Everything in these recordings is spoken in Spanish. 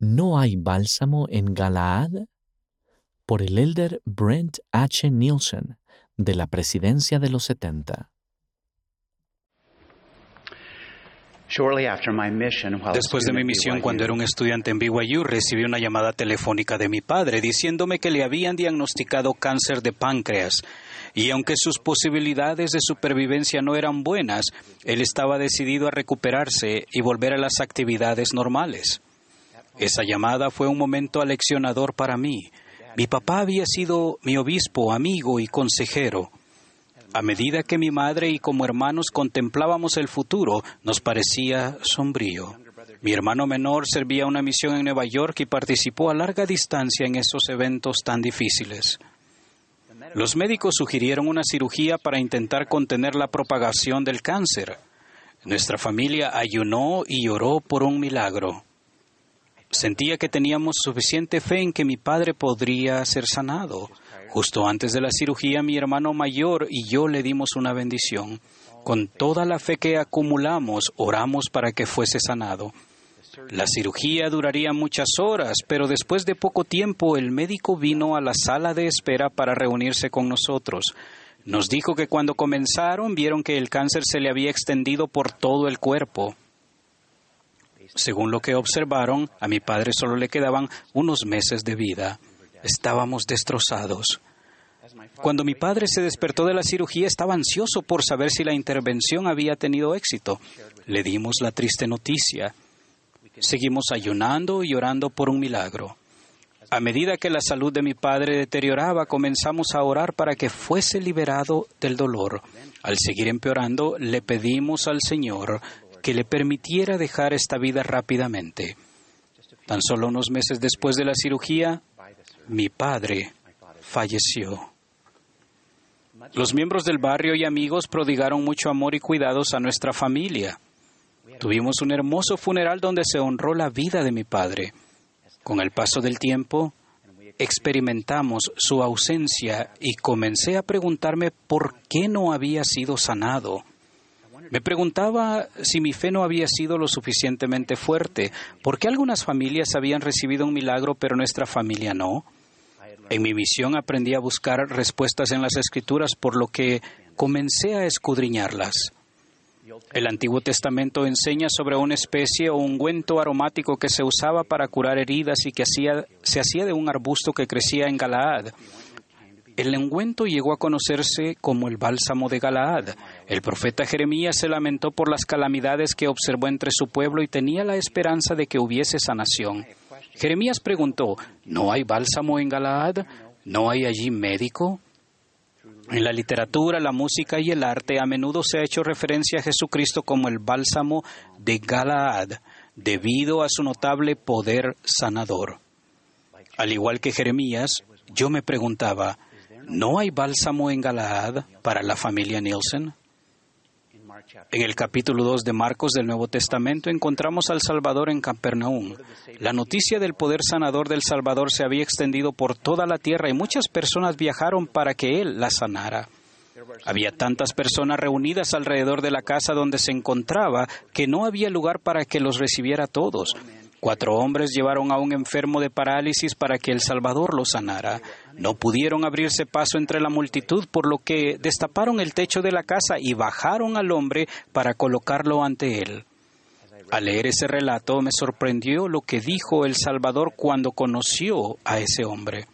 ¿No hay bálsamo en Galaad? Por el elder Brent H. Nielsen, de la presidencia de los 70. Después de mi misión cuando era un estudiante en BYU, recibí una llamada telefónica de mi padre diciéndome que le habían diagnosticado cáncer de páncreas y aunque sus posibilidades de supervivencia no eran buenas, él estaba decidido a recuperarse y volver a las actividades normales. Esa llamada fue un momento aleccionador para mí. Mi papá había sido mi obispo, amigo y consejero. A medida que mi madre y como hermanos contemplábamos el futuro, nos parecía sombrío. Mi hermano menor servía una misión en Nueva York y participó a larga distancia en esos eventos tan difíciles. Los médicos sugirieron una cirugía para intentar contener la propagación del cáncer. Nuestra familia ayunó y oró por un milagro. Sentía que teníamos suficiente fe en que mi padre podría ser sanado. Justo antes de la cirugía, mi hermano mayor y yo le dimos una bendición. Con toda la fe que acumulamos, oramos para que fuese sanado. La cirugía duraría muchas horas, pero después de poco tiempo el médico vino a la sala de espera para reunirse con nosotros. Nos dijo que cuando comenzaron vieron que el cáncer se le había extendido por todo el cuerpo. Según lo que observaron, a mi padre solo le quedaban unos meses de vida. Estábamos destrozados. Cuando mi padre se despertó de la cirugía estaba ansioso por saber si la intervención había tenido éxito. Le dimos la triste noticia. Seguimos ayunando y orando por un milagro. A medida que la salud de mi padre deterioraba, comenzamos a orar para que fuese liberado del dolor. Al seguir empeorando, le pedimos al Señor que le permitiera dejar esta vida rápidamente. Tan solo unos meses después de la cirugía, mi padre falleció. Los miembros del barrio y amigos prodigaron mucho amor y cuidados a nuestra familia. Tuvimos un hermoso funeral donde se honró la vida de mi padre. Con el paso del tiempo, experimentamos su ausencia y comencé a preguntarme por qué no había sido sanado. Me preguntaba si mi fe no había sido lo suficientemente fuerte, por qué algunas familias habían recibido un milagro pero nuestra familia no. En mi misión aprendí a buscar respuestas en las escrituras, por lo que comencé a escudriñarlas. El Antiguo Testamento enseña sobre una especie o ungüento aromático que se usaba para curar heridas y que se hacía de un arbusto que crecía en Galaad. El ungüento llegó a conocerse como el bálsamo de Galaad. El profeta Jeremías se lamentó por las calamidades que observó entre su pueblo y tenía la esperanza de que hubiese sanación. Jeremías preguntó, ¿no hay bálsamo en Galaad? ¿No hay allí médico? En la literatura, la música y el arte a menudo se ha hecho referencia a Jesucristo como el bálsamo de Galaad, debido a su notable poder sanador. Al igual que Jeremías, yo me preguntaba, ¿no hay bálsamo en Galaad para la familia Nielsen? En el capítulo 2 de Marcos del Nuevo Testamento encontramos al Salvador en Capernaum. La noticia del poder sanador del Salvador se había extendido por toda la tierra y muchas personas viajaron para que Él la sanara. Había tantas personas reunidas alrededor de la casa donde se encontraba que no había lugar para que los recibiera todos. Cuatro hombres llevaron a un enfermo de parálisis para que el Salvador lo sanara. No pudieron abrirse paso entre la multitud, por lo que destaparon el techo de la casa y bajaron al hombre para colocarlo ante él. Al leer ese relato me sorprendió lo que dijo el Salvador cuando conoció a ese hombre.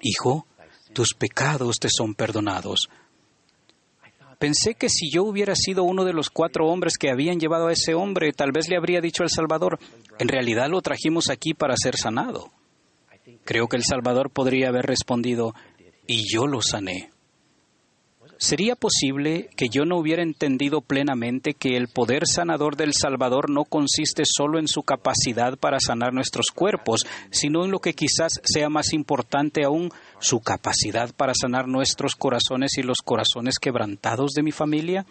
Hijo, tus pecados te son perdonados. Pensé que si yo hubiera sido uno de los cuatro hombres que habían llevado a ese hombre, tal vez le habría dicho al Salvador, en realidad lo trajimos aquí para ser sanado. Creo que el Salvador podría haber respondido, y yo lo sané. ¿Sería posible que yo no hubiera entendido plenamente que el poder sanador del Salvador no consiste solo en su capacidad para sanar nuestros cuerpos, sino en lo que quizás sea más importante aún, su capacidad para sanar nuestros corazones y los corazones quebrantados de mi familia?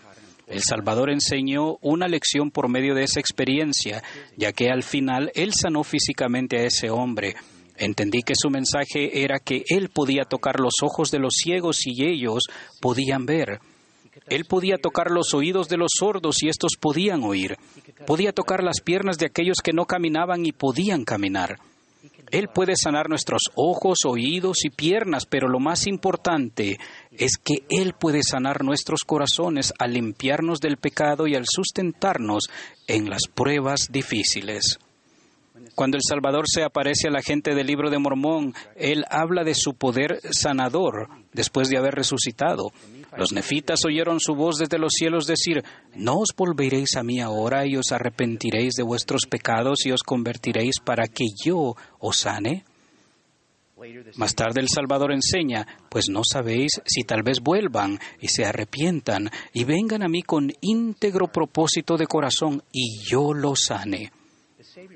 El Salvador enseñó una lección por medio de esa experiencia, ya que al final Él sanó físicamente a ese hombre, Entendí que su mensaje era que Él podía tocar los ojos de los ciegos y ellos podían ver. Él podía tocar los oídos de los sordos y estos podían oír. Podía tocar las piernas de aquellos que no caminaban y podían caminar. Él puede sanar nuestros ojos, oídos y piernas, pero lo más importante es que Él puede sanar nuestros corazones al limpiarnos del pecado y al sustentarnos en las pruebas difíciles. Cuando el Salvador se aparece a la gente del libro de Mormón, Él habla de su poder sanador después de haber resucitado. Los nefitas oyeron su voz desde los cielos decir, ¿no os volveréis a mí ahora y os arrepentiréis de vuestros pecados y os convertiréis para que yo os sane? Más tarde el Salvador enseña, pues no sabéis si tal vez vuelvan y se arrepientan y vengan a mí con íntegro propósito de corazón y yo los sane.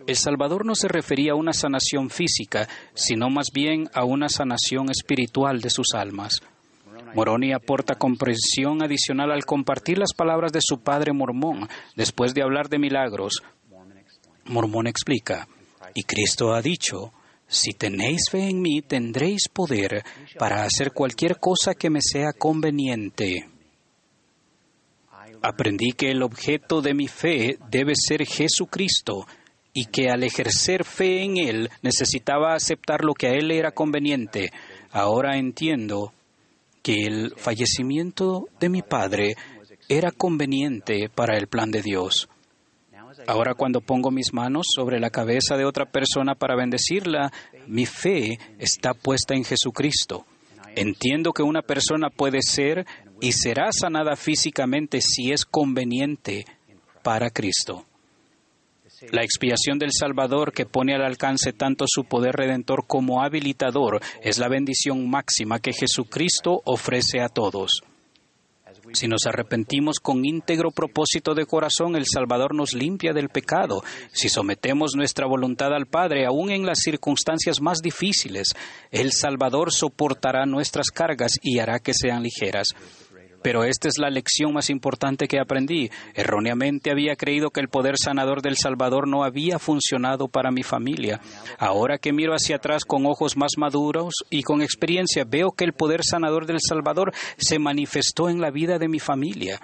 El Salvador no se refería a una sanación física, sino más bien a una sanación espiritual de sus almas. Moroni aporta comprensión adicional al compartir las palabras de su padre mormón después de hablar de milagros. Mormón explica, y Cristo ha dicho, si tenéis fe en mí, tendréis poder para hacer cualquier cosa que me sea conveniente. Aprendí que el objeto de mi fe debe ser Jesucristo y que al ejercer fe en Él necesitaba aceptar lo que a Él era conveniente. Ahora entiendo que el fallecimiento de mi padre era conveniente para el plan de Dios. Ahora cuando pongo mis manos sobre la cabeza de otra persona para bendecirla, mi fe está puesta en Jesucristo. Entiendo que una persona puede ser y será sanada físicamente si es conveniente para Cristo. La expiación del Salvador que pone al alcance tanto su poder redentor como habilitador es la bendición máxima que Jesucristo ofrece a todos. Si nos arrepentimos con íntegro propósito de corazón, el Salvador nos limpia del pecado. Si sometemos nuestra voluntad al Padre, aun en las circunstancias más difíciles, el Salvador soportará nuestras cargas y hará que sean ligeras. Pero esta es la lección más importante que aprendí. Erróneamente había creído que el poder sanador del Salvador no había funcionado para mi familia. Ahora que miro hacia atrás con ojos más maduros y con experiencia, veo que el poder sanador del Salvador se manifestó en la vida de mi familia.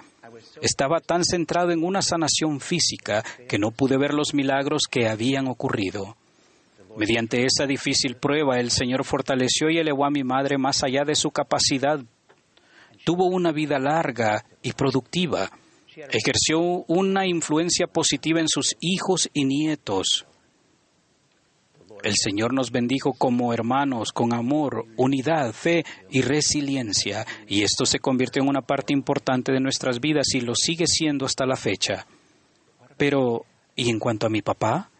Estaba tan centrado en una sanación física que no pude ver los milagros que habían ocurrido. Mediante esa difícil prueba, el Señor fortaleció y elevó a mi madre más allá de su capacidad tuvo una vida larga y productiva. Ejerció una influencia positiva en sus hijos y nietos. El Señor nos bendijo como hermanos, con amor, unidad, fe y resiliencia, y esto se convirtió en una parte importante de nuestras vidas y lo sigue siendo hasta la fecha. Pero, ¿y en cuanto a mi papá?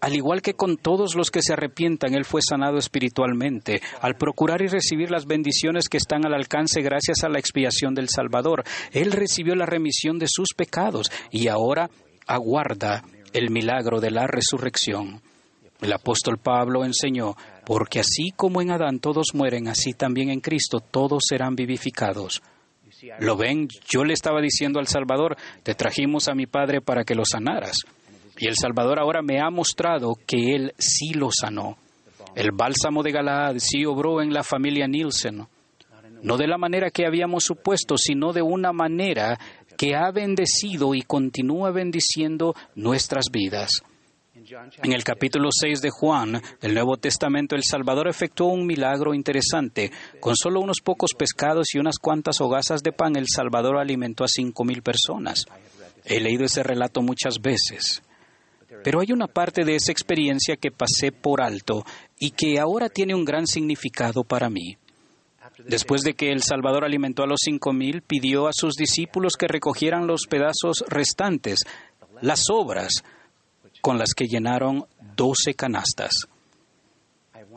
Al igual que con todos los que se arrepientan, Él fue sanado espiritualmente, al procurar y recibir las bendiciones que están al alcance gracias a la expiación del Salvador. Él recibió la remisión de sus pecados y ahora aguarda el milagro de la resurrección. El apóstol Pablo enseñó, porque así como en Adán todos mueren, así también en Cristo todos serán vivificados. ¿Lo ven? Yo le estaba diciendo al Salvador, te trajimos a mi Padre para que lo sanaras. Y el Salvador ahora me ha mostrado que Él sí lo sanó. El bálsamo de Galaad sí obró en la familia Nielsen, no de la manera que habíamos supuesto, sino de una manera que ha bendecido y continúa bendiciendo nuestras vidas. En el capítulo 6 de Juan del Nuevo Testamento, el Salvador efectuó un milagro interesante. Con solo unos pocos pescados y unas cuantas hogazas de pan, el Salvador alimentó a cinco mil personas. He leído ese relato muchas veces. Pero hay una parte de esa experiencia que pasé por alto y que ahora tiene un gran significado para mí. Después de que el Salvador alimentó a los cinco mil, pidió a sus discípulos que recogieran los pedazos restantes, las obras, con las que llenaron doce canastas.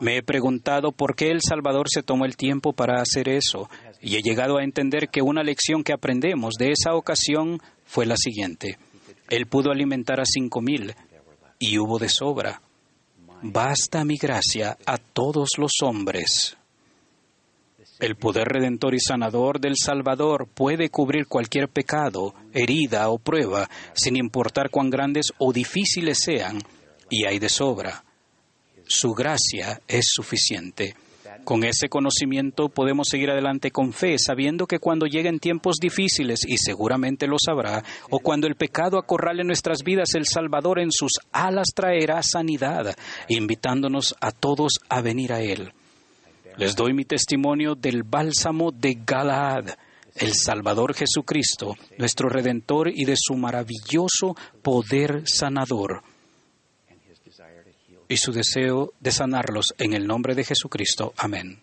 Me he preguntado por qué el Salvador se tomó el tiempo para hacer eso, y he llegado a entender que una lección que aprendemos de esa ocasión fue la siguiente. Él pudo alimentar a cinco mil y hubo de sobra. Basta mi gracia a todos los hombres. El poder redentor y sanador del Salvador puede cubrir cualquier pecado, herida o prueba, sin importar cuán grandes o difíciles sean, y hay de sobra. Su gracia es suficiente. Con ese conocimiento podemos seguir adelante con fe, sabiendo que cuando lleguen tiempos difíciles, y seguramente lo sabrá, o cuando el pecado acorrale nuestras vidas, el Salvador en sus alas traerá sanidad, invitándonos a todos a venir a Él. Les doy mi testimonio del bálsamo de Galaad, el Salvador Jesucristo, nuestro Redentor, y de su maravilloso poder sanador y su deseo de sanarlos en el nombre de Jesucristo. Amén.